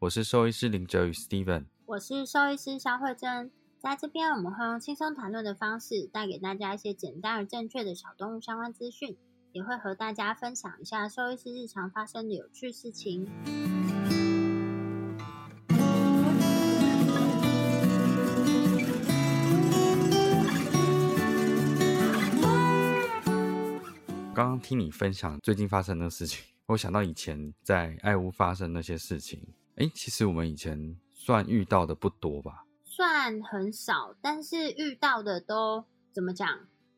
我是兽医师林哲宇 Steven，我是兽医师肖慧珍。在这边，我们会用轻松谈论的方式，带给大家一些简单而正确的小动物相关资讯，也会和大家分享一下兽医师日常发生的有趣事情。刚刚听你分享最近发生的事情，我想到以前在爱屋发生那些事情。哎，其实我们以前算遇到的不多吧？算很少，但是遇到的都怎么讲？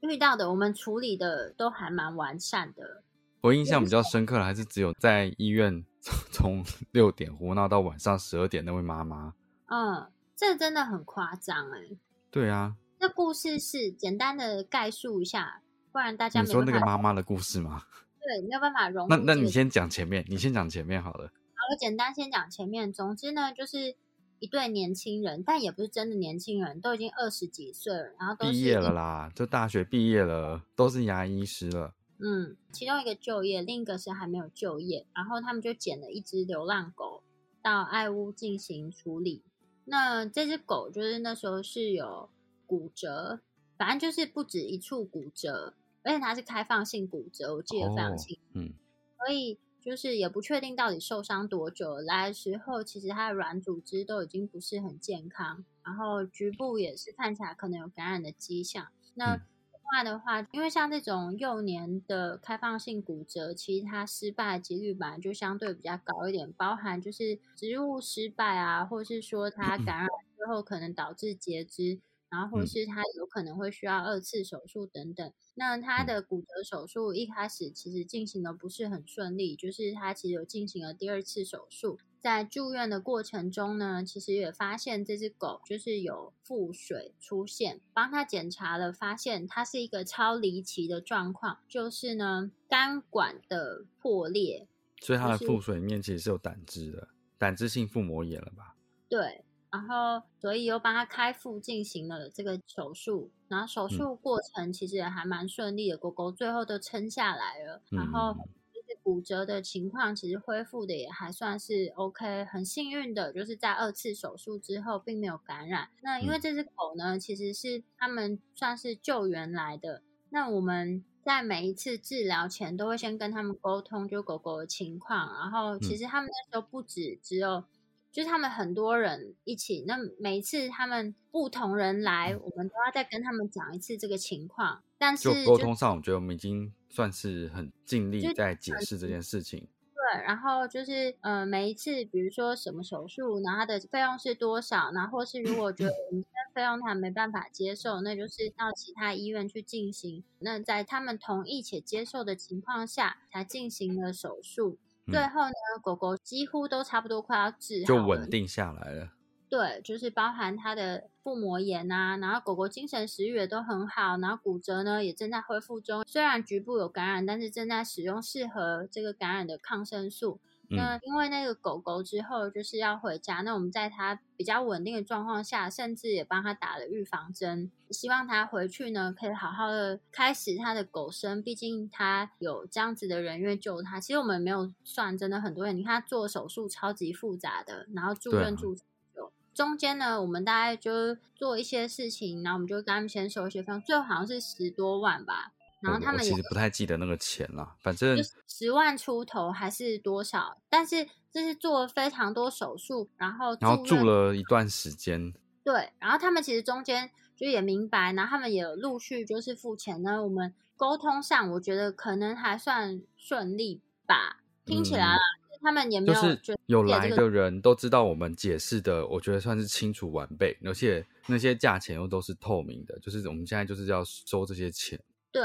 遇到的我们处理的都还蛮完善的。我印象比较深刻的还是只有在医院 从六点胡闹到晚上十二点那位妈妈。嗯，这真的很夸张哎。对啊。这故事是简单的概述一下。不然大家你说那个妈妈的故事吗？对，没有办法融。那那你先讲前面，你先讲前面好了。好，我简单先讲前面。总之呢，就是一对年轻人，但也不是真的年轻人，都已经二十几岁了，然后都毕业了啦，就大学毕业了，都是牙医师了。嗯，其中一个就业，另一个是还没有就业。然后他们就捡了一只流浪狗到爱屋进行处理。那这只狗就是那时候是有骨折，反正就是不止一处骨折。而且它是开放性骨折，我记得非常清楚。嗯，所以就是也不确定到底受伤多久。来的时候，其实它的软组织都已经不是很健康，然后局部也是看起来可能有感染的迹象。那另外的话，因为像这种幼年的开放性骨折，其实它失败的几率本来就相对比较高一点，包含就是植物失败啊，或是说它感染之后可能导致截肢。然后，或是他有可能会需要二次手术等等。那他的骨折手术一开始其实进行的不是很顺利，就是他其实有进行了第二次手术。在住院的过程中呢，其实也发现这只狗就是有腹水出现，帮他检查了，发现它是一个超离奇的状况，就是呢肝管的破裂。所以它的腹水里面其实是有胆汁的，胆汁性腹膜炎了吧？对。然后，所以又帮他开腹进行了这个手术，然后手术过程其实也还蛮顺利的，狗狗最后都撑下来了。然后就是骨折的情况，其实恢复的也还算是 OK，很幸运的，就是在二次手术之后并没有感染。那因为这只狗呢，其实是他们算是救援来的，那我们在每一次治疗前都会先跟他们沟通，就狗狗的情况。然后其实他们那时候不止只有。就是他们很多人一起，那每一次他们不同人来，我们都要再跟他们讲一次这个情况。但是就沟通上，我觉得我们已经算是很尽力在解释这件事情。对，然后就是呃，每一次，比如说什么手术，然后它的费用是多少，然后或是如果觉得我们这费用他没办法接受，那就是到其他医院去进行。那在他们同意且接受的情况下，才进行了手术。最后呢，狗狗几乎都差不多快要治好，就稳定下来了。对，就是包含它的腹膜炎啊，然后狗狗精神食欲也都很好，然后骨折呢也正在恢复中。虽然局部有感染，但是正在使用适合这个感染的抗生素。那因为那个狗狗之后就是要回家，那我们在它比较稳定的状况下，甚至也帮它打了预防针，希望它回去呢可以好好的开始它的狗生。毕竟它有这样子的人愿意救它。其实我们没有算真的很多人，你看它做手术超级复杂的，然后住院住久，中间呢我们大概就做一些事情，然后我们就跟他们先收一些费用，最后好像是十多万吧。然后他们其实不太记得那个钱了，反正就十万出头还是多少，但是这是做了非常多手术，然后然后住了一段时间，对，然后他们其实中间就也明白，然后他们也陆续就是付钱呢。我们沟通上，我觉得可能还算顺利吧，听起来啦，他们也没有就是有有来的人都知道我们解释的，我觉得算是清楚完备，而且那些价钱又都是透明的，就是我们现在就是要收这些钱，对，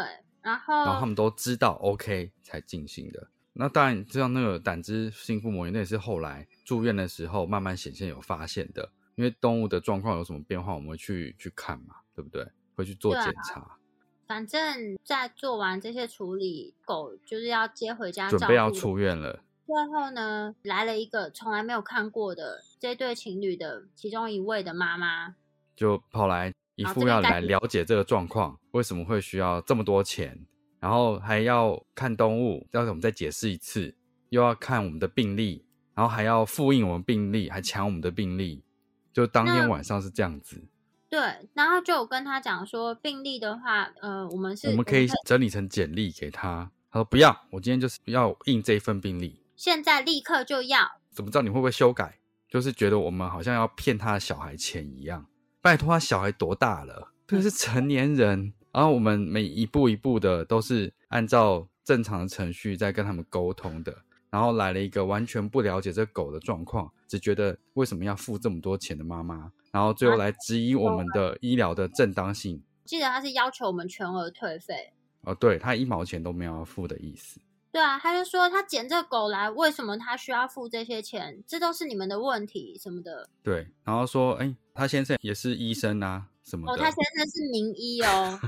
然后然后他们都知道 OK 才进行的。那当然，像那个胆汁性腹膜炎，那也是后来住院的时候慢慢显现有发现的。因为动物的状况有什么变化，我们会去去看嘛，对不对？会去做检查，反正在做完这些处理，狗就是要接回家照准备要出院了。最后呢，来了一个从来没有看过的这对情侣的其中一位的妈妈，就跑来一副要来了解这个状况，为什么会需要这么多钱，然后还要看动物，要我们再解释一次，又要看我们的病历，然后还要复印我们病历，还抢我们的病历，就当天晚上是这样子，对，然后就有跟他讲说，病历的话，呃，我们是我们可以整理成简历给他。他说不要，我今天就是要印这一份病历，现在立刻就要，怎么知道你会不会修改？就是觉得我们好像要骗他的小孩钱一样。拜托，他小孩多大了？这是成年人。然后我们每一步一步的都是按照正常的程序在跟他们沟通的。然后来了一个完全不了解这狗的状况，只觉得为什么要付这么多钱的妈妈，然后最后来质疑我们的医疗的正当性。记得他是要求我们全额退费。哦，对他一毛钱都没有要付的意思。对啊，他就说他捡这狗来，为什么他需要付这些钱？这都是你们的问题什么的。对，然后说，哎，他先生也是医生啊，什么哦，的。他先生是名医哦。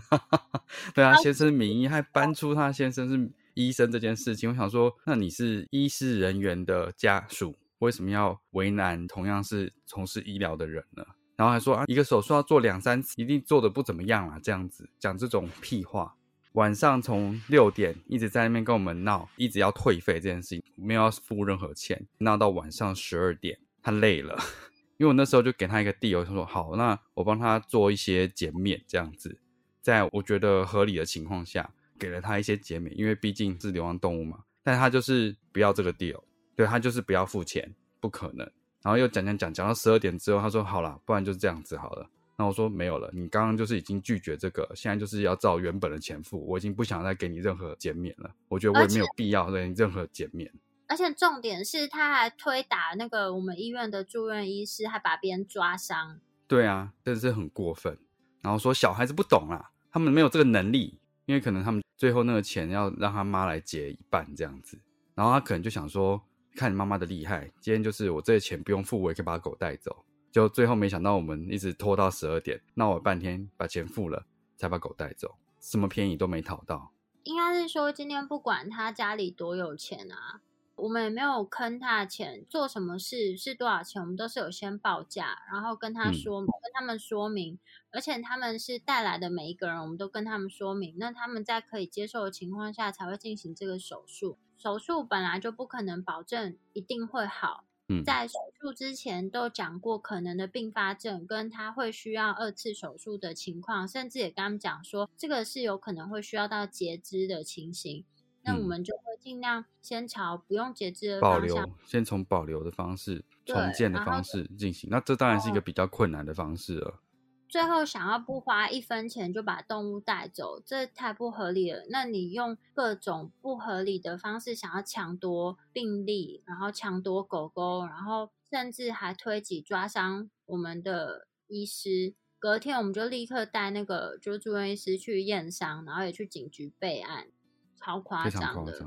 对啊，先生名医还搬出他先生是医生这件事情，我想说，那你是医师人员的家属，为什么要为难同样是从事医疗的人呢？然后还说啊，一个手术要做两三次，一定做的不怎么样啊，这样子讲这种屁话。晚上从六点一直在那边跟我们闹，一直要退费这件事情，没有要付任何钱，闹到晚上十二点，他累了，因为我那时候就给他一个地，我就说好，那我帮他做一些减免这样子，在我觉得合理的情况下，给了他一些减免，因为毕竟是流浪动物嘛，但他就是不要这个 deal，对他就是不要付钱，不可能。然后又讲讲讲讲到十二点之后，他说好啦，不然就这样子好了。那我说没有了，你刚刚就是已经拒绝这个，现在就是要照原本的钱付，我已经不想再给你任何减免了。我觉得我也没有必要给你任何减免。而且重点是，他还推打那个我们医院的住院医师，还把别人抓伤。对啊，真的是很过分。然后说小孩子不懂啦，他们没有这个能力，因为可能他们最后那个钱要让他妈来结一半这样子，然后他可能就想说，看你妈妈的厉害，今天就是我这些钱不用付，我也可以把狗带走。就最后没想到我们一直拖到十二点，闹了半天把钱付了，才把狗带走，什么便宜都没讨到。应该是说，今天不管他家里多有钱啊，我们也没有坑他的钱，做什么事是多少钱，我们都是有先报价，然后跟他嗯说，跟他们说明，而且他们是带来的每一个人，我们都跟他们说明，那他们在可以接受的情况下才会进行这个手术。手术本来就不可能保证一定会好，嗯，在手术之前都讲过可能的并发症，跟他会需要二次手术的情况，甚至也跟他们讲说，这个是有可能会需要到截肢的情形。那我嗯们就会尽量先朝不用截肢的保留方向。，先从保留的方式、重建的方式进行。那这当然是一个哦比较困难的方式了。最后想要不花一分钱就把动物带走，这太不合理了。那你用各种不合理的方式想要抢夺病例，然后抢夺狗狗，然后甚至还推挤抓伤我们的医师。隔天我们就立刻带那个就是住院医师去验伤，然后也去警局备案，超夸张的。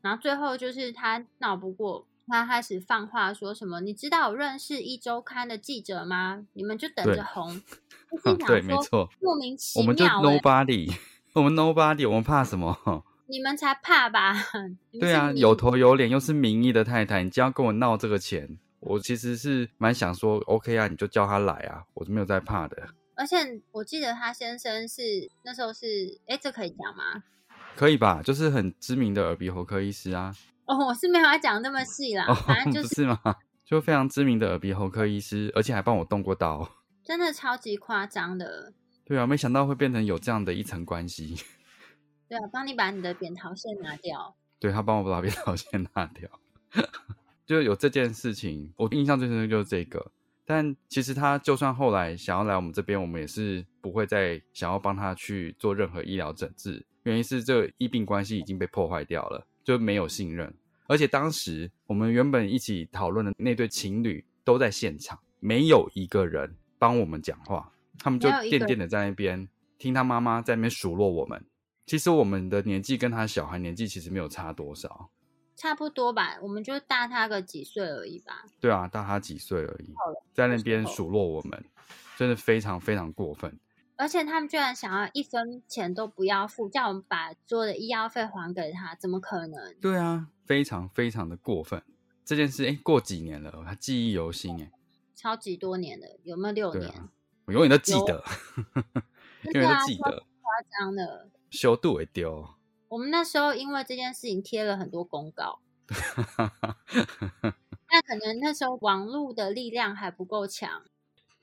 然后最后就是他闹不过，他开始放话说什么？你知道我认识一周刊的记者吗？你们就等对着红。我啊心 想对，没说错，莫名其我们就，nobody，我们 nobody，我们怕什么？你们才怕吧？对啊，有头有脸，又是名医的太太，你这样跟我闹这个钱，我其实是蛮想说，OK 啊，你就叫他来啊，我是没有在怕的。而且我记得他先生是那时候是，哎，这可以讲吗？可以吧？就是很知名的耳鼻喉科医师啊，哦，我是没有要讲那么细啦，哦，反正就是不是吗？就非常知名的耳鼻喉科医师，而且还帮我动过刀。真的超级夸张的。对啊，没想到会变成有这样的一层关系。对啊，帮你把你的扁桃腺拿掉。对他帮我把扁桃腺拿掉，就有这件事情，我印象最深的就是这个。但其实他就算后来想要来我们这边，我们也是不会再想要帮他去做任何医疗诊治，原因是这个医病关系已经被破坏掉了，就没有信任。而且当时我们原本一起讨论的那对情侣都在现场，没有一个人帮我们讲话，他们就垫垫的在那边听他妈妈在那边数落我们。其实我们的年纪跟他小孩年纪其实没有差多少。差不多吧，我们就大他个几岁而已吧。对啊，大他几岁而已，在那边数落我们，真的非常非常过分。而且他们居然想要一分钱都不要付，叫我们把所有的医药费还给他，怎么可能？对啊，非常非常的过分。这件事哎，过几年了，他记忆犹新哎，超级多年了，有没有六年？我永远都记得，永远都记得，夸张的，修度会丢。我们那时候因为这件事情贴了很多公告，那可能那时候网络的力量还不够强。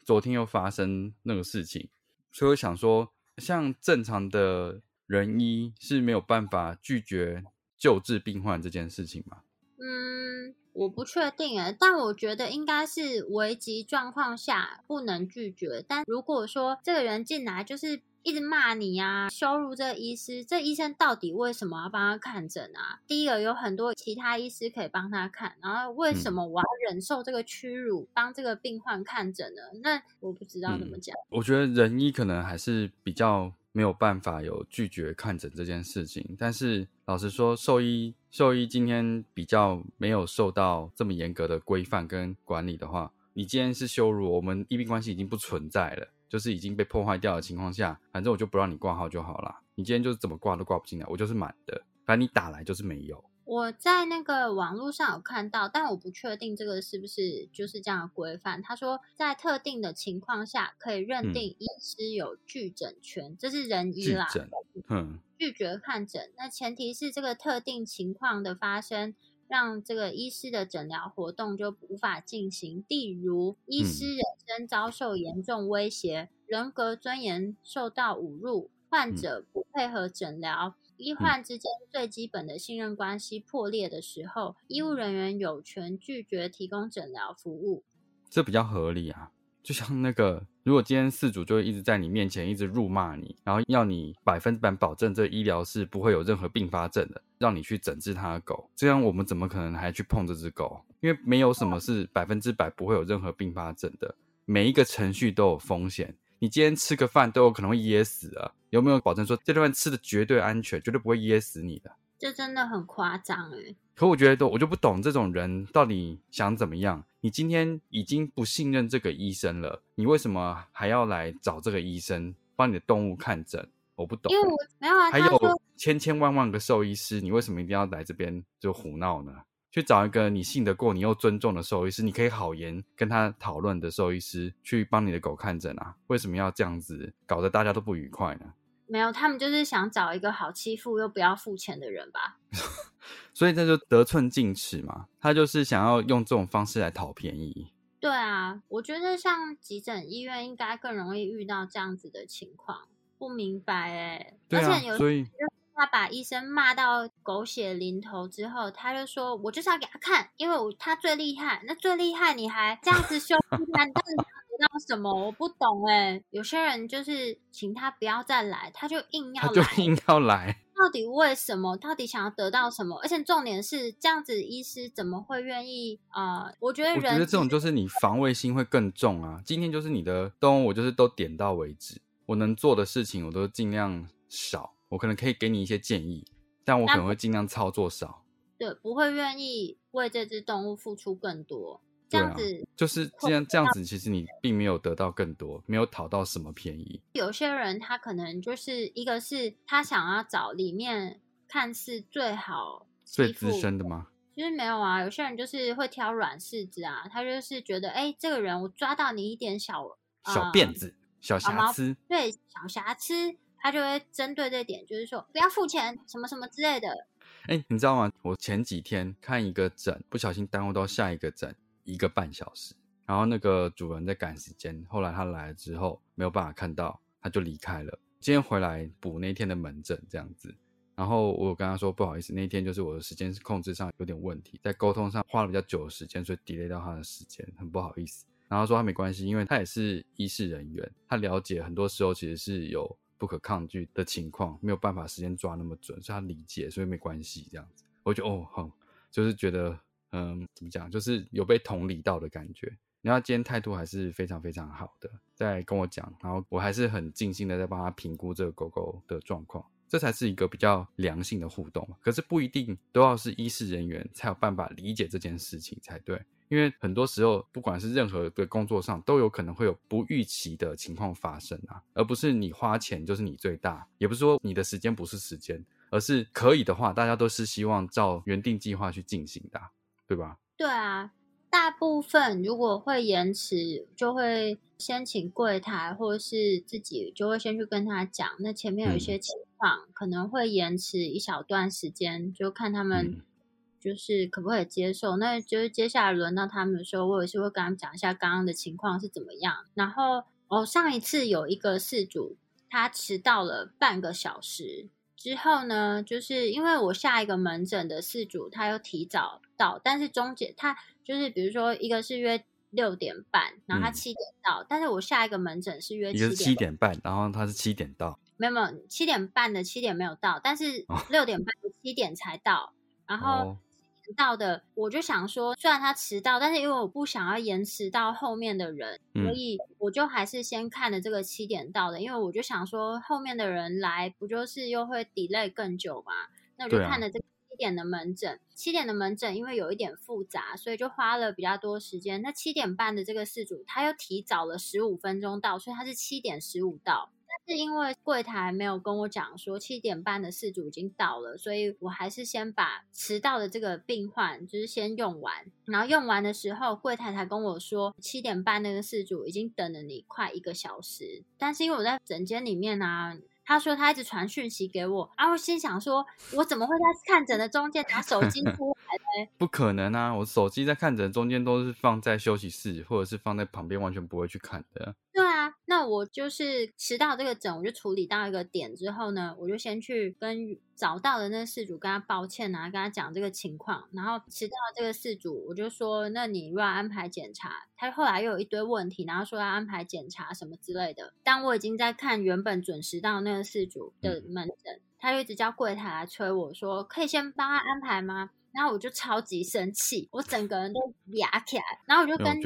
昨天又发生那个事情，所以我想说，像正常的人医是没有办法拒绝救治病患这件事情吗？嗯，我不确定诶，但我觉得应该是危急状况下不能拒绝。但如果说这个人进来就是。一直骂你呀，羞辱这个医师。这医生到底为什么要帮他看诊啊？第一个有很多其他医师可以帮他看，然后为什么我要忍受这个屈辱，帮这个病患看诊呢？那我不知道怎么讲。我觉得人医可能还是比较没有办法有拒绝看诊这件事情。但是老实说，兽医兽医今天比较没有受到这么严格的规范跟管理的话，你今天是羞辱我们医病关系已经不存在了。就是已经被破坏掉的情况下，反正我就不让你挂号就好了。你今天就是怎么挂都挂不进来，我就是满的。反正你打来就是没有。我在那个网络上有看到，但我不确定这个是不是就是这样的规范。他说，在特定的情况下，可以认定医师有拒诊权，这是人医啦。嗯，拒绝看诊，那前提是这个特定情况的发生。让这个医师的诊疗活动就无法进行，例如医师人身遭受严重威胁，人格尊严受到侮辱，患者不配合诊疗，医患之间最基本的信任关系破裂的时候，医务人员有权拒绝提供诊疗服务。这比较合理啊。就像那个，如果今天事主就会一直在你面前一直辱骂你，然后要你百分之百保证这医疗是不会有任何并发症的，让你去诊治他的狗，这样我们怎么可能还去碰这只狗？因为没有什么是百分之百不会有任何并发症的，每一个程序都有风险。你今天吃个饭都有可能会噎死啊，有没有保证说这顿饭吃的绝对安全，绝对不会噎死你的？这真的很夸张哎。可我觉得，我就不懂这种人到底想怎么样。你今天已经不信任这个医生了，你为什么还要来找这个医生帮你的动物看诊？我不懂。因为我没有啊。还有千千万万个兽医师，你为什么一定要来这边就胡闹呢？去找一个你信得过、你又尊重的兽医师，你可以好言跟他讨论的兽医师去帮你的狗看诊啊？为什么要这样子搞得大家都不愉快呢？没有，他们就是想找一个好欺负又不要付钱的人吧。所以这就得寸进尺嘛，他就是想要用这种方式来讨便宜。对啊，我觉得像急诊医院应该更容易遇到这样子的情况。不明白哎，而且有所以他把医生骂到狗血淋头之后，他就说：“我就是要给他看，因为我他最厉害。那最厉害，你还这样子羞辱他，你到底得到什么？我不懂哎。有些人就是请他不要再来，他就硬要，他就硬要来。”到底为什么？到底想要得到什么？而且重点是，这样子医师怎么会愿意啊？我觉得，我觉得这种就是你防卫心会更重啊。今天就是你的动物，我就是都点到为止。我能做的事情，我都尽量少。我可能可以给你一些建议，但我可能会尽量操作少。对，不会愿意为这只动物付出更多。这样子就是这样，这样子其实你并没有得到更多，没有讨到什么便宜。有些人他可能就是一个是他想要找里面看似最好、最资深的吗？其实没有啊，有些人就是会挑软柿子啊，他就是觉得哎，这个人我抓到你一点小小辫子、小瑕疵，对小瑕疵，他就会针对这点，就是说不要付钱，什么什么之类的。哎，你知道吗？我前几天看一个诊，不小心耽误到下一个诊。一个半小时，然后那个主人在赶时间，后来他来了之后没有办法看到，他就离开了。今天回来补那天的门诊，这样子，然后我跟他说不好意思，那天就是我的时间控制上有点问题，在沟通上花了比较久的时间，所以 delay 到他的时间，很不好意思。然后说他没关系，因为他也是医事人员，他了解很多时候其实是有不可抗拒的情况，没有办法时间抓那么准，所以他理解，所以没关系这样子。我就哦，好，就是觉得嗯，怎么讲，就是有被同理到的感觉。然后今天态度还是非常非常好的，在跟我讲，然后我还是很尽心的在帮他评估这个狗狗的状况，这才是一个比较良性的互动。可是不一定都要是医事人员才有办法理解这件事情才对，因为很多时候不管是任何的工作上，都有可能会有不预期的情况发生啊，而不是你花钱就是你最大，也不是说你的时间不是时间，而是可以的话，大家都是希望照原定计划去进行的，对吧？对啊。大部分如果会延迟，就会先请柜台，或是自己就会先去跟他讲。那前面有一些情况可能会延迟一小段时间，就看他们就是可不可以接受。那就是接下来轮到他们的时候，我也是会跟他们讲一下刚刚的情况是怎么样。然后哦，上一次有一个事主他迟到了半个小时之后呢，就是因为我下一个门诊的事主他又提早到，但是中介他。就是比如说，一个是约六点半，然后他七点到，但是我下一个门诊是约一个是七点半，然后他是七点到，没有没有七点半的七点没有到，但是六点半的七点才到，然后到的我就想说，虽然他迟到，但是因为我不想要延迟到后面的人，所以我就还是先看了这个七点到的，因为我就想说后面的人来不就是又会 delay 更久嘛，那我就看了这个。七点的门诊，七点的门诊，因为有一点复杂，所以就花了比较多时间。那七点半的这个事主，他又提早了十五分钟到，所以他是七点十五到。但是因为柜台没有跟我讲说七点半的事主已经到了，所以我还是先把迟到的这个病患就是先用完。然后用完的时候，柜台才跟我说七点半那个事主已经等了你快一个小时。但是因为我在诊间里面呢。他说他一直传讯息给我，然后心想说，我怎么会在看诊的中间拿手机出来呢？不可能啊！我手机在看诊中间都是放在休息室，或者是放在旁边，完全不会去看的。对啊，那我就是迟到这个诊，我就处理到一个点之后呢，我就先去跟找到的那个事主跟他抱歉啊，跟他讲这个情况。然后迟到这个事主，我就说，那你如果安排检查，他后来又有一堆问题，然后说要安排检查什么之类的。当我已经在看原本准时到那个事主的门诊，他就一直叫柜台来催我说，可以先帮他安排吗？然后我就超级生气，我整个人都哑起来，然后我就跟。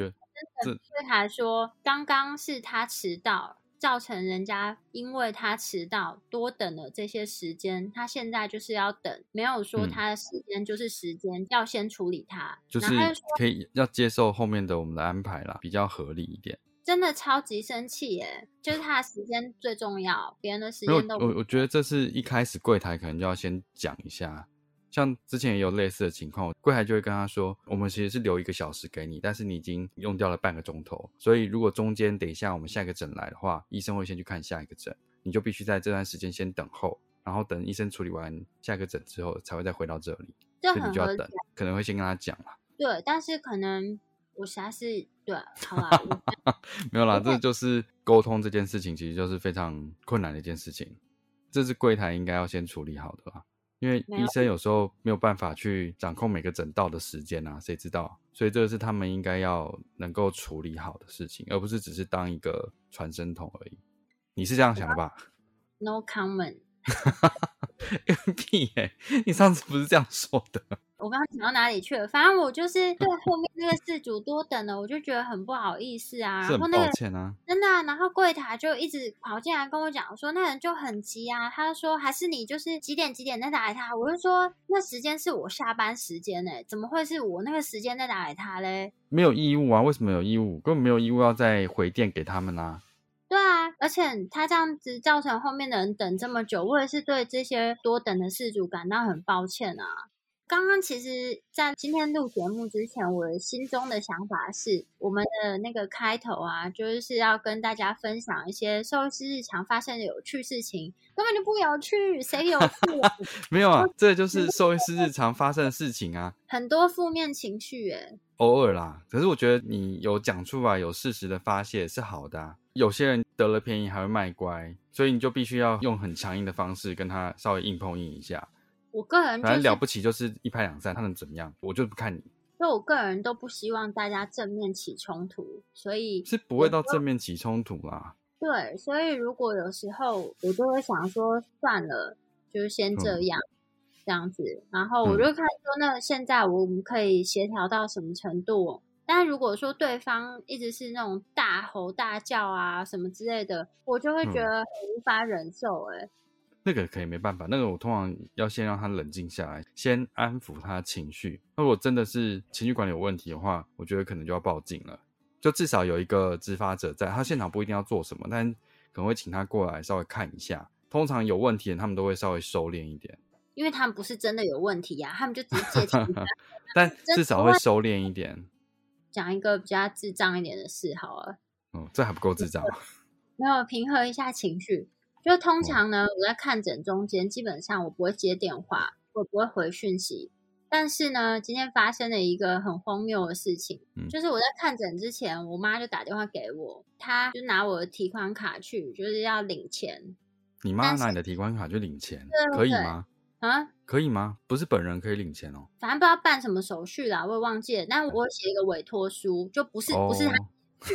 柜台说，刚刚是他迟到，造成人家因为他迟到多等了这些时间，他现在就是要等，没有说他的时间就是时间，要先处理他，就是可以要接受后面的我们的安排啦，比较合理一点。真的超级生气耶，就是他的时间最重要，别人的时间都我我觉得这是一开始柜台可能就要先讲一下。像之前也有类似的情况，柜台就会跟他说：“我们其实是留一个小时给你，但是你已经用掉了半个钟头，所以如果中间等一下我们下一个诊来的话，医生会先去看下一个诊，你就必须在这段时间先等候，然后等医生处理完下一个诊之后，才会再回到这里。这你就要等，可能会先跟他讲啦。对，但是可能我实在是对，好啦，没有啦，这就是沟通这件事情，其实就是非常困难的一件事情，这是柜台应该要先处理好的啦。因为医生有时候没有办法去掌控每个诊道的时间啊，谁知道？所以这个是他们应该要能够处理好的事情，而不是只是当一个传声筒而已。你是这样想的吧？No comment。屁耶！你上次不是这样说的？我刚刚讲到哪里去了？反正我就是对后面那个事主多等了，我就觉得很不好意思啊。然后那个真的，然后柜台就一直跑进来跟我讲说，那人就很急啊。他说还是你就是几点几点再打给他。我就说那时间是我下班时间呢，怎么会是我那个时间再打给他嘞？没有义务啊？为什么有义务？根本没有义务要再回电给他们啊。对啊，而且他这样子造成后面的人等这么久，我也是对这些多等的事主感到很抱歉啊。刚刚其实，在今天录节目之前，我心中的想法是，我们的那个开头啊，就是要跟大家分享一些寿司日常发生的有趣事情，根本就不有趣，谁有趣？啊没有啊，这就是寿司日常发生的事情啊，很多负面情绪，耶，偶尔啦。可是我觉得你有讲出来，有事实的发泄是好的。有些人得了便宜还会卖乖，所以你就必须要用很强硬的方式跟他稍微硬碰硬一下。我个人反正了不起就是一拍两散，他能怎么样？我就不看你。所以我个人都不希望大家正面起冲突，所以是不会到正面起冲突啦。对，所以如果有时候我就会想说，算了，就先这样这样子。然后我就看说，那现在我们可以协调到什么程度？但如果说对方一直是那种大吼大叫啊什么之类的，我就会觉得无法忍受。哎。那个可以没办法，那个我通常要先让他冷静下来，先安抚他情绪。那如果真的是情绪管理有问题的话，我觉得可能就要报警了。就至少有一个执法者在，他现场不一定要做什么，但可能会请他过来稍微看一下。通常有问题的，他们都会稍微收敛一点，因为他们不是真的有问题呀，他们就只是借题。但 至少会收敛一点。讲一个比较智障一点的事好了。哦，这还不够智障。没有平和一下情绪。就通常呢，我在看诊中间，基本上我不会接电话，我不会回讯息。但是呢，今天发生了一个很荒谬的事情，就是我在看诊之前，我妈就打电话给我，她就拿我的提款卡去，就是要领钱。你妈拿你的提款卡去领钱，可以吗？啊，可以吗？不是本人可以领钱哦。反正不知道办什么手续啦，我也忘记了。但我写一个委托书，就不是不是他。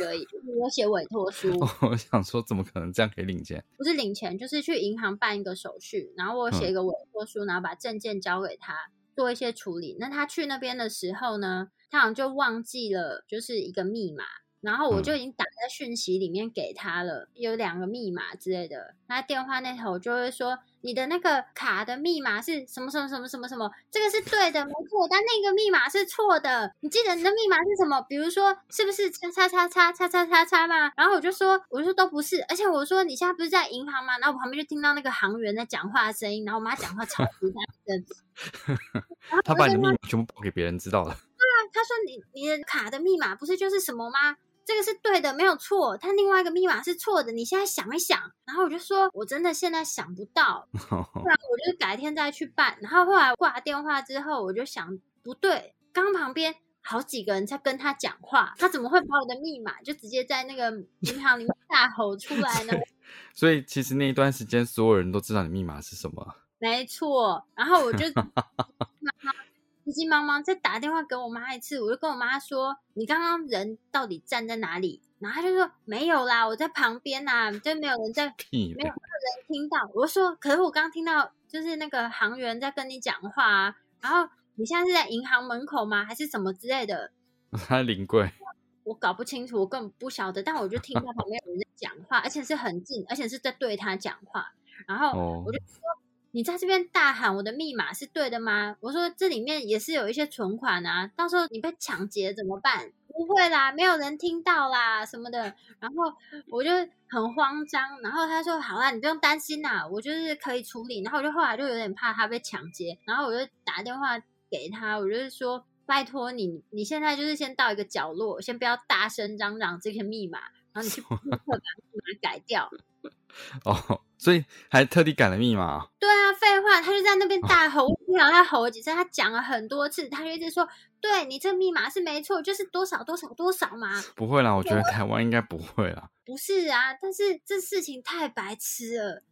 而已，我写委托书。我想说，怎么可能这样可以领钱？不是领钱，就是去银行办一个手续，然后我写一个委托书，然后把证件交给他做一些处理。那他去那边的时候呢，他好像就忘记了，就是一个密码。然后我就已经打在讯息里面给他了，有两个密码之类的。他电话那头就会说：“你的那个卡的密码是什么什么什么什么什么？这个是对的，没错，但那个密码是错的。你记得你的密码是什么？比如说是不是叉叉叉叉叉叉叉叉吗？”然后我就说：“我就说都不是。”而且我说：“你现在不是在银行吗？”然后我旁边就听到那个行员在讲话的声音，然后我妈讲话超级大声。他把你的密码全部报给别人知道了。对啊，他说：“你你的卡的密码不是就是什么吗？”这个是对的，没有错。他另外一个密码是错的，你现在想一想。然后我就说，我真的现在想不到，不然我就改天再去办。然后后来挂电话之后，我就想，不对，刚旁边好几个人在跟他讲话，他怎么会把我的密码就直接在那个银行里面大吼出来呢？所以其实那一段时间，所有人都知道你密码是什么。没错。然后我就。急急忙忙再打电话给我妈一次，我就跟我妈说：“你刚刚人到底站在哪里？”然后她就说：“没有啦，我在旁边呐，就没有人在，没有没有人听到。”我说：“可是我刚刚听到，就是那个行员在跟你讲话啊。然后你现在是在银行门口吗？还是什么之类的？” 他临柜，我搞不清楚，我根本不晓得。但我就听到旁边有人在讲话，而且是很近，而且是在对他讲话。然后我就说。你在这边大喊我的密码是对的吗？我说这里面也是有一些存款啊，到时候你被抢劫怎么办？不会啦，没有人听到啦什么的。然后我就很慌张，然后他说好啦，你不用担心啦，我就是可以处理。然后我就后来就有点怕他被抢劫，然后我就打电话给他，我就是说拜托你，你现在就是先到一个角落，先不要大声嚷嚷这个密码，然后你去立刻把密码改掉。哦，所以还特地改了密码。对啊，废话，他就在那边大吼，我听到他吼了几次，他讲了很多次，他就一直说：“对你这密码是没错，就是多少多少多少嘛。”不会啦，我觉得台湾应该不会啦。不是啊，但是这事情太白痴了，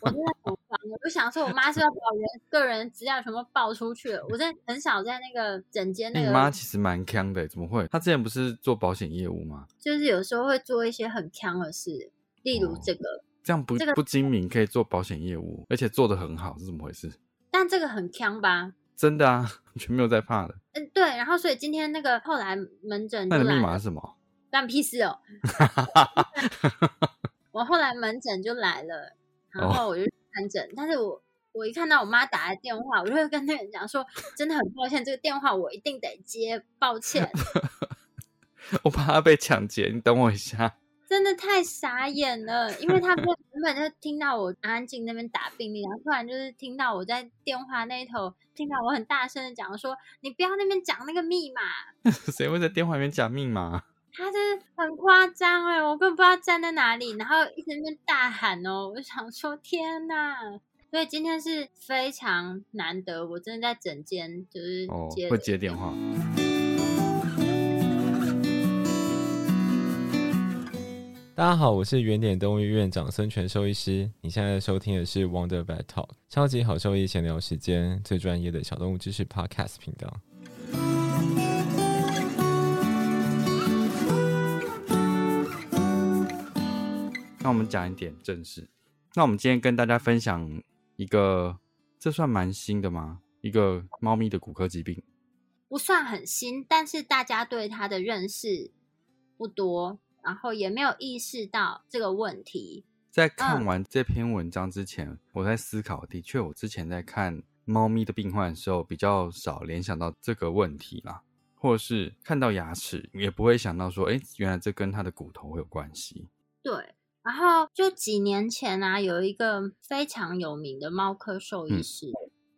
我真的很烦。我就想说，我妈是要把我个人资料全部爆出去了。我真的很少在那个整间那个。你妈其实蛮强的，怎么会？她之前不是做保险业务吗？就是有时候会做一些很强的事，例如这个。这样不不精明，可以做保险业务，而且做的很好，是怎么回事？但这个很强吧？真的啊，全没有在怕的。嗯，对。然后，所以今天那个后来门诊，那你的密码是什么？干屁事哦！我后来门诊就来了，然后我就看诊。但是我我一看到我妈打来电话，我就会跟那个人讲说：“真的很抱歉，这个电话我一定得接，抱歉。”我怕他被抢劫，你等我一下。真的太傻眼了，因为他们 原本就听到我安静那边打病历，然后突然就是听到我在电话那一头听到我很大声的讲说：“你不要那边讲那个密码。谁会在电话里面讲密码？” 他就是很夸张哎，我根本不知道站在哪里，然后一直在那边大喊哦，我就想说天呐！所以今天是非常难得，我真的在整间就是接会接电话。大家好，我是原点动物医院长孙权兽医师。你现在收听的是 Wonder Vet Talk，超级好兽医闲聊时间，最专业的小动物知识 Podcast 频道。那我们讲一点正事。那我们今天跟大家分享一个，这算蛮新的吗？一个猫咪的骨科疾病，不算很新，但是大家对它的认识不多。然后也没有意识到这个问题。在看完这篇文章之前，我在思考，的确，我之前在看猫咪的病患的时候，比较少联想到这个问题啦，或是看到牙齿，也不会想到说，哎，原来这跟它的骨头会有关系。对。然后就几年前啊，有一个非常有名的猫科兽医师，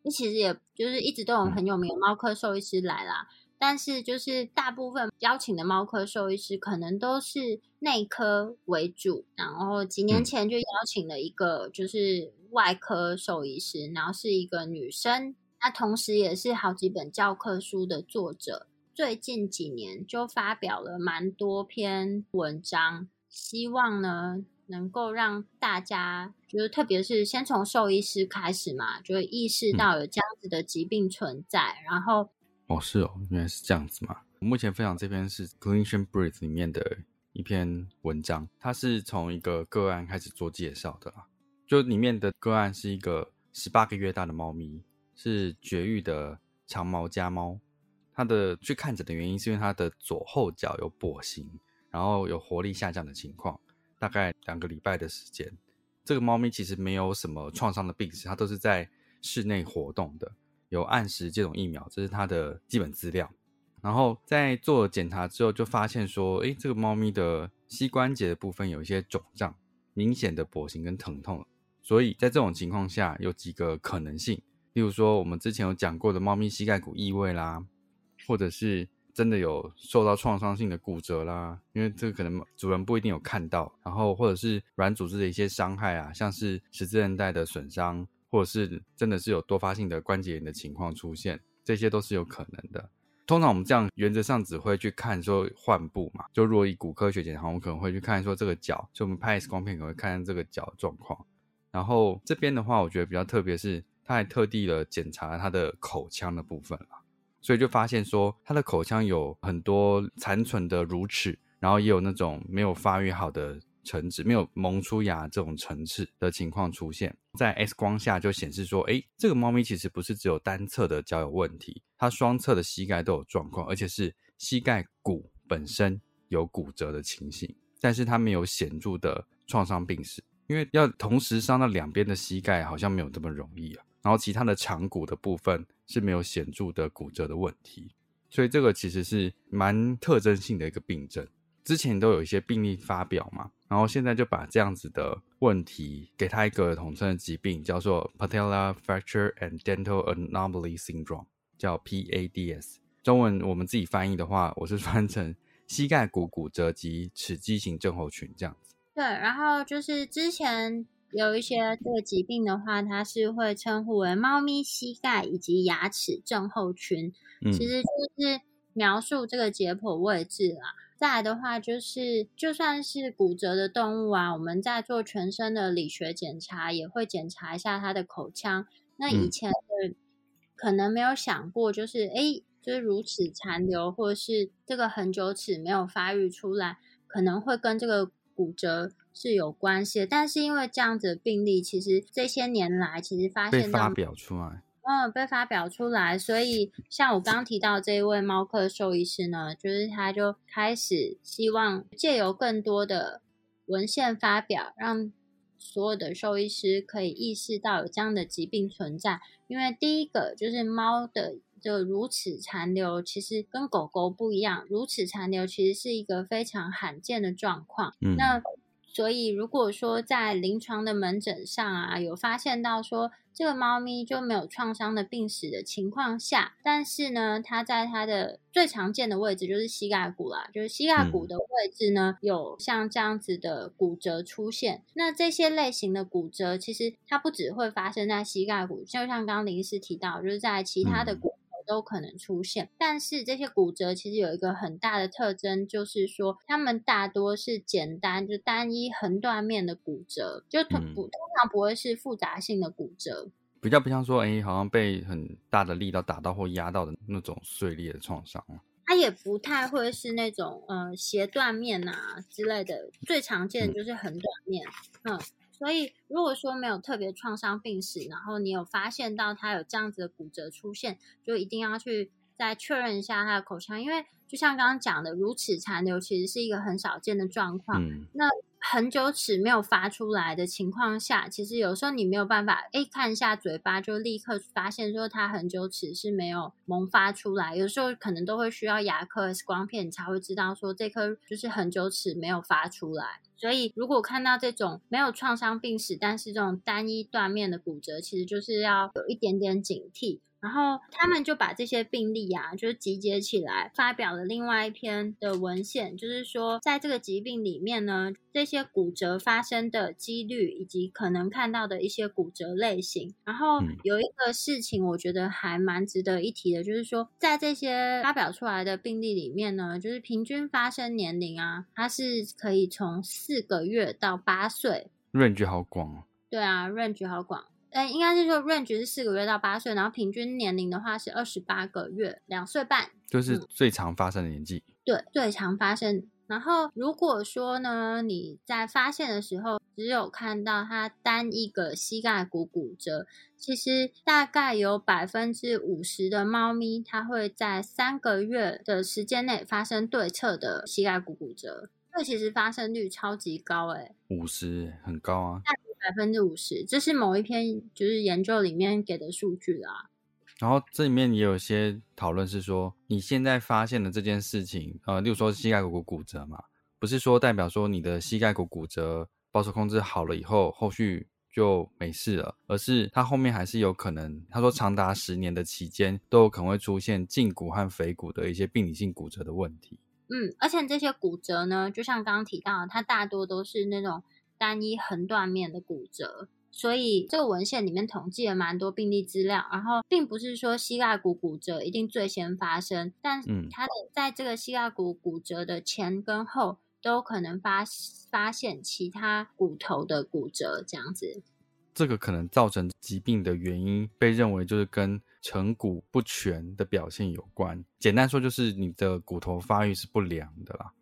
那其实也就是一直都有很有名的猫科兽医师来啦。但是，就是大部分邀请的猫科兽医师可能都是内科为主，然后几年前就邀请了一个就是外科兽医师，然后是一个女生，那同时也是好几本教科书的作者。最近几年就发表了蛮多篇文章，希望呢能够让大家，就是特别是先从兽医师开始嘛，就会意识到有这样子的疾病存在，然后。哦，是哦，原来是这样子嘛。我目前分享这篇是《Clinician Brief》里面的一篇文章，它是从一个个案开始做介绍的啦。就里面的个案是一个十八个月大的猫咪，是绝育的长毛家猫。它的去看诊的原因是因为它的左后脚有跛行，然后有活力下降的情况，大概两个礼拜的时间。这个猫咪其实没有什么创伤的病史，它都是在室内活动的。有按时接种疫苗，这是它的基本资料。然后在做检查之后，就发现说，诶，这个猫咪的膝关节的部分有一些肿胀，明显的跛行跟疼痛。所以在这种情况下，有几个可能性，例如说我们之前有讲过的猫咪膝盖骨异位啦，或者是真的有受到创伤性的骨折啦，因为这个可能主人不一定有看到。然后或者是软组织的一些伤害啊，像是十字韧带的损伤。或者是真的是有多发性的关节炎的情况出现，这些都是有可能的。通常我们这样原则上只会去看说患部嘛，就如果以骨科学检查，我们可能会去看说这个脚，就我们拍 X 光片可能会看这个脚状况。然后这边的话，我觉得比较特别是，他还特地的检查他的口腔的部分了，所以就发现说他的口腔有很多残存的乳齿，然后也有那种没有发育好的。层次没有萌出牙这种层次的情况出现在 X 光下就显示说，哎，这个猫咪其实不是只有单侧的脚有问题，它双侧的膝盖都有状况，而且是膝盖骨本身有骨折的情形，但是它没有显著的创伤病史，因为要同时伤到两边的膝盖好像没有这么容易啊。然后其他的长骨的部分是没有显著的骨折的问题，所以这个其实是蛮特征性的一个病症。之前都有一些病例发表嘛。然后现在就把这样子的问题给他一个统称的疾病，叫做 Patella Fracture and Dental Anomaly Syndrome，叫 PADS。中文我们自己翻译的话，我是翻成膝盖骨骨折及齿畸形症候群这样子。对，然后就是之前有一些这个疾病的话，它是会称呼为猫咪膝盖以及牙齿症候群，其实就是描述这个解剖位置啦。再来的话，就是就算是骨折的动物啊，我们在做全身的理学检查，也会检查一下它的口腔。那以前的可能没有想过，就是哎，就是乳齿残留，或者是这个横臼齿没有发育出来，可能会跟这个骨折是有关系。但是因为这样子的病例，其实这些年来其实发现发表出来。嗯，被发表出来，所以像我刚刚提到这一位猫科兽医师呢，就是他就开始希望借由更多的文献发表，让所有的兽医师可以意识到有这样的疾病存在。因为第一个就是猫的这个乳齿残留其实跟狗狗不一样，如此残留其实是一个非常罕见的状况。嗯那所以如果说在临床的门诊上啊，有发现到说这个猫咪就没有创伤的病史的情况下，但是呢，它在它的最常见的位置就是膝盖骨啦，就是膝盖骨的位置呢，有像这样子的骨折出现。那这些类型的骨折，其实它不只会发生在膝盖骨，就像刚刚林医师提到，就是在其他的嗯骨头都可能出现。但是这些骨折其实有一个很大的特征，就是说它们大多是简单就单一横断面的骨折，就通嗯不通常不会是复杂性的骨折。比较不像说，哎、好像被很大的力道打到或压到的那种碎裂的创伤。它也不太会是那种呃斜断面啊之类的，最常见的就是横断面，嗯。所以，如果说没有特别创伤病史，然后你有发现到他有这样子的骨折出现，就一定要去再确认一下他的口腔，因为就像刚刚讲的，乳齿残留其实是一个很少见的状况。嗯，很久齿没有发出来的情况下，其实有时候你没有办法，哎，看一下嘴巴就立刻发现说它很久齿是没有萌发出来。有时候可能都会需要牙科 X 光片，你才会知道说这颗就是很久齿没有发出来。所以如果看到这种没有创伤病史，但是这种单一断面的骨折，其实就是要有一点点警惕。然后他们就把这些病例啊，就是集结起来，发表了另外一篇的文献，就是说，在这个疾病里面呢，这些骨折发生的几率以及可能看到的一些骨折类型。然后嗯有一个事情，我觉得还蛮值得一提的，就是说，在这些发表出来的病例里面呢，就是平均发生年龄啊，它是可以从四个月到八岁，range 好广哦。对啊，range 好广。呃，应该是说 range 是四个月到八岁，然后平均年龄的话是二十八个月，两岁半。就是嗯最常发生的年纪。对，最常发生。然后如果说呢，你在发现的时候只有看到它单一个膝盖骨骨折，其实大概有百分之五十的猫咪，它会在三个月的时间内发生对侧的膝盖骨骨折。这其实发生率超级高欸、五十很高啊。百分之五十，这是某一篇就是研究里面给的数据啦。然后这里面也有一些讨论是说，你现在发现的这件事情，呃，例如说膝盖骨骨折嘛，不是说代表说你的膝盖骨骨折保守控制好了以后，后续就没事了，而是它后面还是有可能，他说长达十年的期间都有可能会出现胫骨和腓骨的一些病理性骨折的问题。嗯，而且这些骨折呢，就像刚刚提到的，它大多都是那种单一横断面的骨折。所以这个文献里面统计了蛮多病例资料，然后并不是说膝盖骨骨折一定最先发生，但嗯它的在这个膝盖骨骨折的前跟后都可能发发现其他骨头的骨折这样子。这个可能造成疾病的原因，被认为就是跟成骨不全的表现有关。简单说，就是你的骨头发育是不良的啦。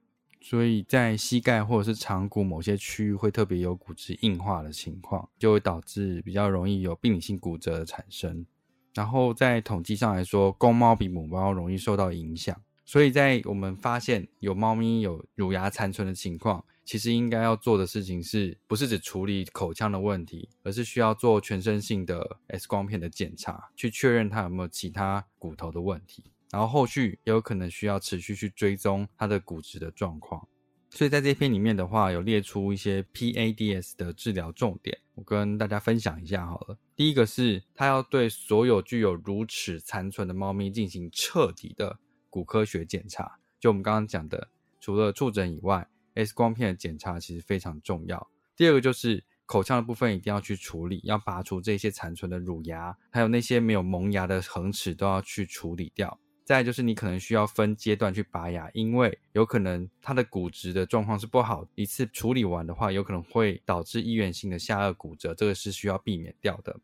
所以在膝盖或者是长骨某些区域会特别有骨质硬化的情况，就会导致比较容易有病理性骨折的产生。然后在统计上来说，公猫比母猫容易受到影响。所以在我们发现有猫咪有乳牙残存的情况，其实应该要做的事情是不是只处理口腔的问题，而是需要做全身性的 X 光片的检查，去确认它有没有其他骨头的问题。然后后续也有可能需要持续去追踪它的骨质的状况。所以在这篇里面的话，有列出一些 PADS 的治疗重点，我跟大家分享一下好了。第一个是，它要对所有具有乳齿残存的猫咪进行彻底的骨科学检查。就我们刚刚讲的，除了触诊以外，X 光片的检查其实非常重要。第二个就是口腔的部分一定要去处理，要拔除这些残存的乳牙，还有那些没有萌芽的恒齿都要去处理掉。再就是你可能需要分阶段去拔牙，因为有可能它的骨质的状况是不好，一次处理完的话，有可能会导致医源性的下颚骨折，这个是需要避免掉的。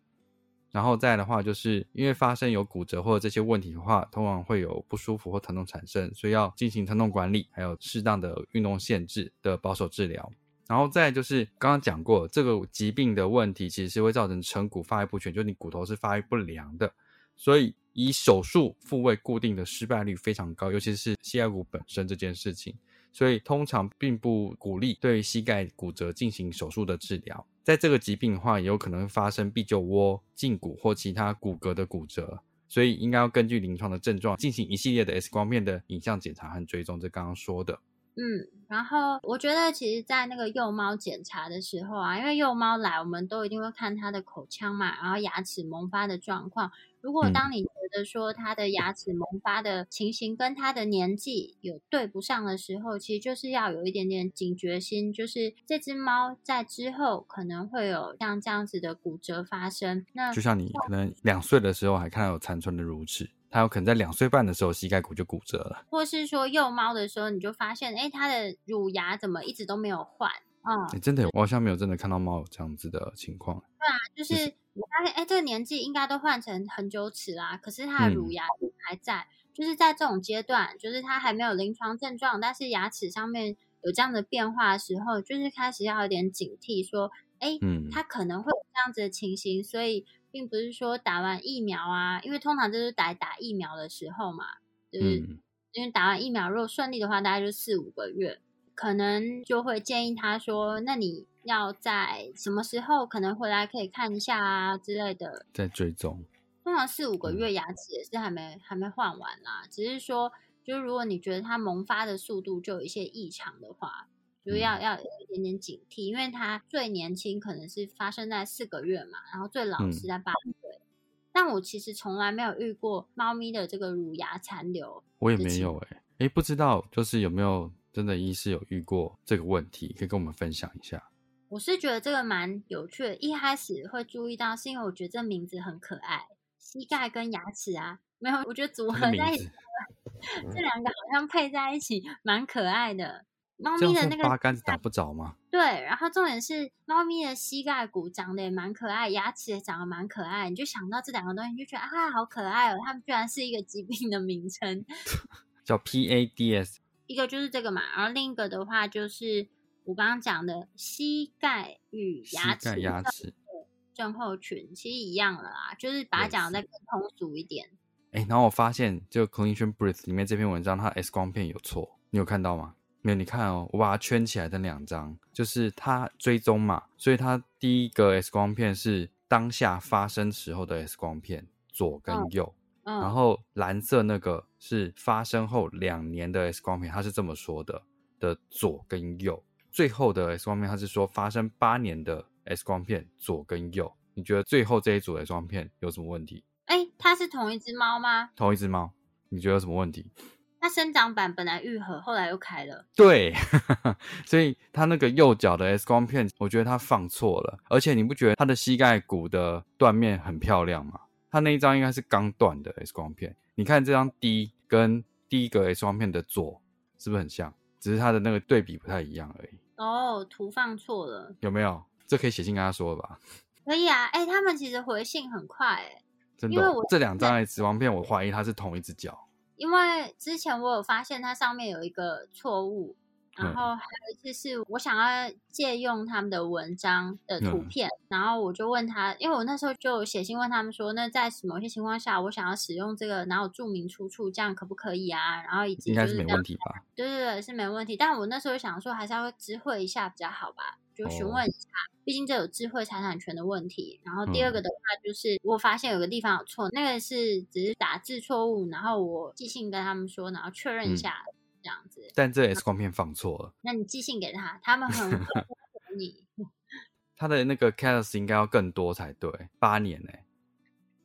然后再的话，就是因为发生有骨折或者这些问题的话，通常会有不舒服或疼痛产生，所以要进行疼痛管理，还有适当的运动限制的保守治疗。然后再就是刚刚讲过，这个疾病的问题其实是会造成成骨发育不全，就是你骨头是发育不良的，所以以手术复位固定的失败率非常高，尤其是膝盖骨本身这件事情，所以通常并不鼓励对膝盖骨折进行手术的治疗。在这个疾病的话，也有可能发生臂臼窝、胫骨或其他骨骼的骨折，所以应该要根据临床的症状进行一系列的 X 光片的影像检查和追踪。这刚刚说的。嗯，然后我觉得其实，在那个幼猫检查的时候啊，因为幼猫来，我们都一定会看它的口腔嘛，然后牙齿萌发的状况。如果当你觉得说它的牙齿萌发的情形跟它的年纪有对不上的时候，其实就是要有一点点警觉心，就是这只猫在之后可能会有像这样子的骨折发生。那就像你可能两岁的时候还看到有残存的乳齿。它有可能在两岁半的时候膝盖骨就骨折了，或是说幼猫的时候你就发现，哎，它的乳牙怎么一直都没有换？嗯，真的，我好像没有真的看到猫有这样子的情况。对啊，就是我发现，哎，这个年纪应该都换成很久齿啦，可是它的乳牙还在。就是在这种阶段，就是它还没有临床症状，但是牙齿上面有这样的变化的时候，就是开始要有点警惕，说，哎，嗯，它可能会有这样子的情形，所以。并不是说打完疫苗啊，因为通常就是打打疫苗的时候嘛，就是因为打完疫苗如果顺利的话，大概就四五个月，可能就会建议他说，那你要在什么时候可能回来可以看一下啊之类的，在追踪。通常四五个月牙齿也是还没还没换完啦，只是说，就如果你觉得它萌发的速度就有一些异常的话。就要要有一点点警惕，因为它最年轻可能是发生在四个月嘛，然后最老是在八岁。但我其实从来没有遇过猫咪的这个乳牙残留，我也没有哎哎，不知道就是有没有真的医师有遇过这个问题，可以跟我们分享一下。我是觉得这个蛮有趣的，一开始会注意到是因为我觉得这名字很可爱，膝盖跟牙齿啊，没有，我觉得组合在一起，这两个好像配在一起蛮可爱的。猫咪的那个八竿子打不着吗？对，然后重点是猫咪的膝盖骨长得也蛮可爱，牙齿也长得蛮可爱，你就想到这两个东西，你就觉得啊，好可爱哦！它们居然是一个疾病的名称，叫 PADS。一个就是这个嘛，然后另一个的话就是我刚刚讲的膝盖与牙齿牙齿症候群，其实一样了啦，就是把它讲的再更通俗一点。哎，然后我发现就 Clinician Breath 里面这篇文章，它 X 光片有错，你有看到吗？没有，你看哦，我把它圈起来的两张，就是它追踪嘛，所以它第一个 X 光片是当下发生时候的 X 光片，左跟右，然后蓝色那个是发生后两年的 X 光片，它是这么说的的左跟右，最后的 X 光片它是说发生八年的 X 光片左跟右，你觉得最后这一组 X 光片有什么问题？哎，它是同一只猫吗？同一只猫，你觉得有什么问题？它生长板本来愈合，后来又开了。对，所以它那个右脚的 X 光片，我觉得它放错了。而且你不觉得它的膝盖骨的断面很漂亮吗？它那一张应该是刚断的 X 光片。你看这张 D 跟第一个 X 光片的左是不是很像？只是它的那个对比不太一样而已。哦，图放错了。有没有？这可以写信跟他说吧。可以啊，哎，他们其实回信很快，哎，真的。这两张 X 光片，我怀疑它是同一只脚。因为之前我有发现它上面有一个错误，然后还有一次是我想要借用他们的文章的图片，然后我就问他，因为我那时候就写信问他们说，那在某些情况下我想要使用这个，然后注明出处，这样可不可以啊？然后以及应该是没问题吧？对对对，是没问题。但我那时候想说，还是要知会一下比较好吧。就询问一下，毕竟这有智慧财产权的问题。然后第二个的话，就是我发现有个地方有错，那个是只是打字错误，然后我寄信跟他们说，然后确认一下这样子。但这也是光片放错了，那你寄信给他，他们很 你。他的那个 case 应该要更多才对，八年呢。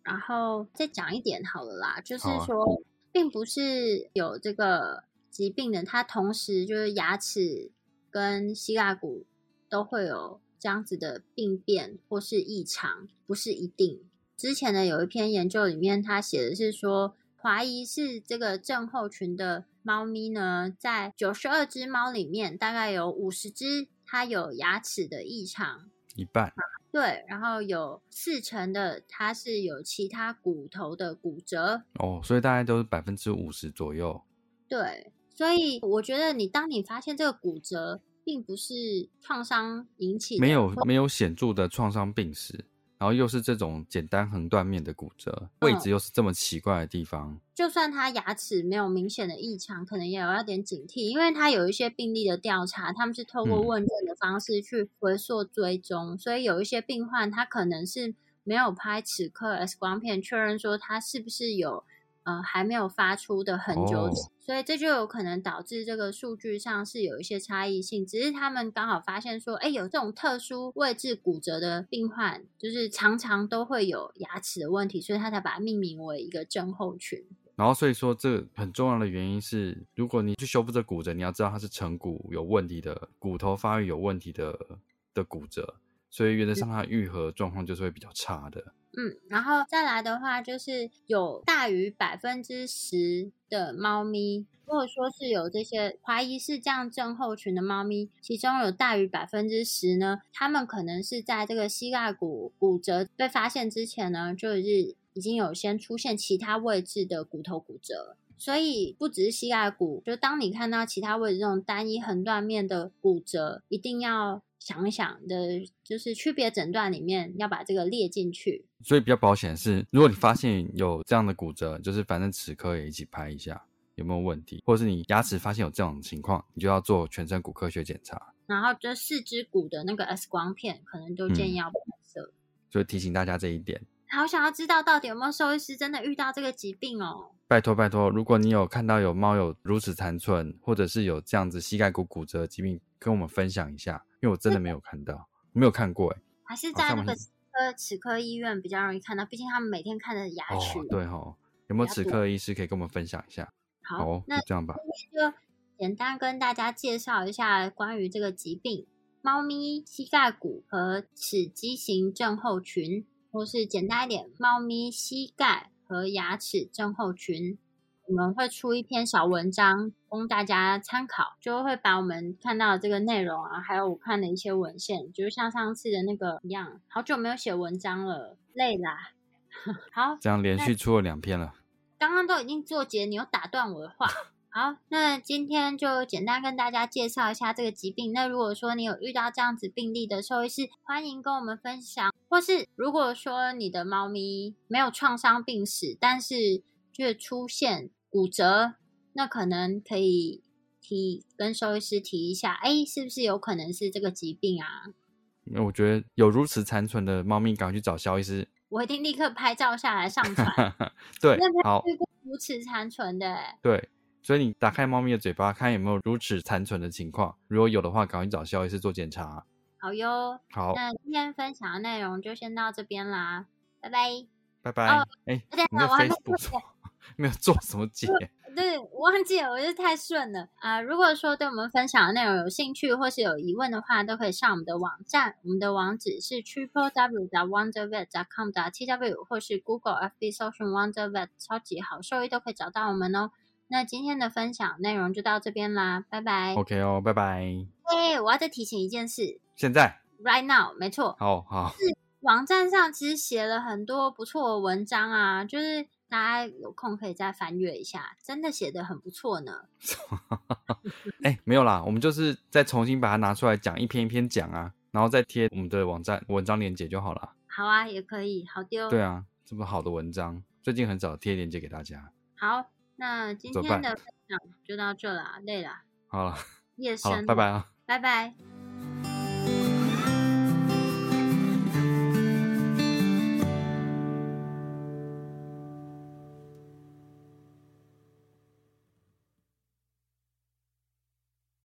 然后再讲一点好了啦，就是说，并不是有这个疾病的，他同时就是牙齿跟膝盖骨。都会有这样子的病变或是异常，不是一定。之前的有一篇研究里面，他写的是说，怀疑是这个症候群的猫咪呢，在九十二只猫里面，大概有五十只它有牙齿的异常，一半。对，然后有四成的它是有其他骨头的骨折。哦，所以大概都是百分之五十左右。对，所以我觉得你当你发现这个骨折。并不是创伤引起，没有没有显著的创伤病史，然后又是这种简单横断面的骨折，位置又是这么奇怪的地方。就算他牙齿没有明显的异常，可能也有点警惕，因为他有一些病例的调查，他们是透过问卷的方式去回溯追踪，所以有一些病患他可能是没有拍此刻 X 光片，确认说他是不是有呃还没有发出的很久，哦所以这就有可能导致这个数据上是有一些差异性。只是他们刚好发现说，哎，有这种特殊位置骨折的病患，就是常常都会有牙齿的问题，所以他才把它命名为一个症候群。然后所以说，这很重要的原因是，如果你去修复这骨折，你要知道它是成骨有问题的，骨头发育有问题的的骨折，所以原则上它愈合状况就是会比较差的。嗯，然后再来的话，就是有大于百分之十的猫咪，如果说是有这些怀疑是这样症候群的猫咪，其中有大于百分之十呢，它们可能是在这个膝盖骨骨折被发现之前呢，就是已经有先出现其他位置的骨头骨折。所以不只是膝盖骨，就当你看到其他位置这种单一横断面的骨折，一定要想一想的，就是区别诊断里面要把这个列进去。所以比较保险是，如果你发现有这样的骨折，就是反正齿科也一起拍一下有没有问题，或者是你牙齿发现有这种情况，你就要做全身骨科学检查。然后这四肢骨的那个 X 光片，可能都建议要拍摄。所以提醒大家这一点。好想要知道到底有没有兽医师真的遇到这个疾病哦？拜托拜托，如果你有看到有猫有如此残存，或者是有这样子膝盖骨骨折的疾病，跟我们分享一下，因为我真的没有看到，没有看过哎。还是在那个呃齿科齿科医院比较容易看到，毕竟他们每天看的牙齿。哦，对哦，有没有齿科医师可以跟我们分享一下？好，那就这样吧。今天就简单跟大家介绍一下关于这个疾病——猫咪膝盖骨和齿畸形症候群，或是简单一点，猫咪膝盖和牙齿症候群。我们会出一篇小文章供大家参考，就会把我们看到的这个内容啊，还有我看的一些文献，就是像上次的那个一样，好久没有写文章了，累啦。好，这样连续出了两篇了。刚刚都已经做结，你又打断我的话。好，那今天就简单跟大家介绍一下这个疾病。那如果说你有遇到这样子病例的兽医师，欢迎跟我们分享。或是如果说你的猫咪没有创伤病史，但是却出现骨折，那可能可以提跟兽医师提一下，哎，是不是有可能是这个疾病啊？那我觉得有如此残存的猫咪，赶快去找肖医师。我一定立刻拍照下来上传。对那边，好，遇过如此残存的、欸，对，所以你打开猫咪的嘴巴，看有没有如此残存的情况。如果有的话，赶快找肖医师做检查。好哟。好，那今天分享的内容就先到这边啦，拜拜。拜拜。哦哎、等一你的下我还没 Facebook 做没有做什么解？对，我忘记了，我是太顺了啊、如果说对我们分享的内容有兴趣或是有疑问的话，都可以上我们的网站，我们的网址是 triple w 的 wondervet com 的 t w 或是 Google FB 搜寻 Wonder Vet 超级好兽医都可以找到我们哦。那今天的分享内容就到这边啦，拜拜。OK 哦，拜拜。哎、我要再提醒一件事现在，，right now，没错，好好，网站上其实写了很多不错的文章啊，就是大家有空可以再翻阅一下，真的写的很不错呢。哎、没有啦，我们就是再重新把它拿出来讲，一篇一篇讲啊，然后再贴我们的网站文章链接就好了。好啊，也可以，好丢。对啊，这么好的文章，最近很少贴链接给大家。好，那今天的分享就到这了，累了，好了，夜深，拜拜，啊。拜拜。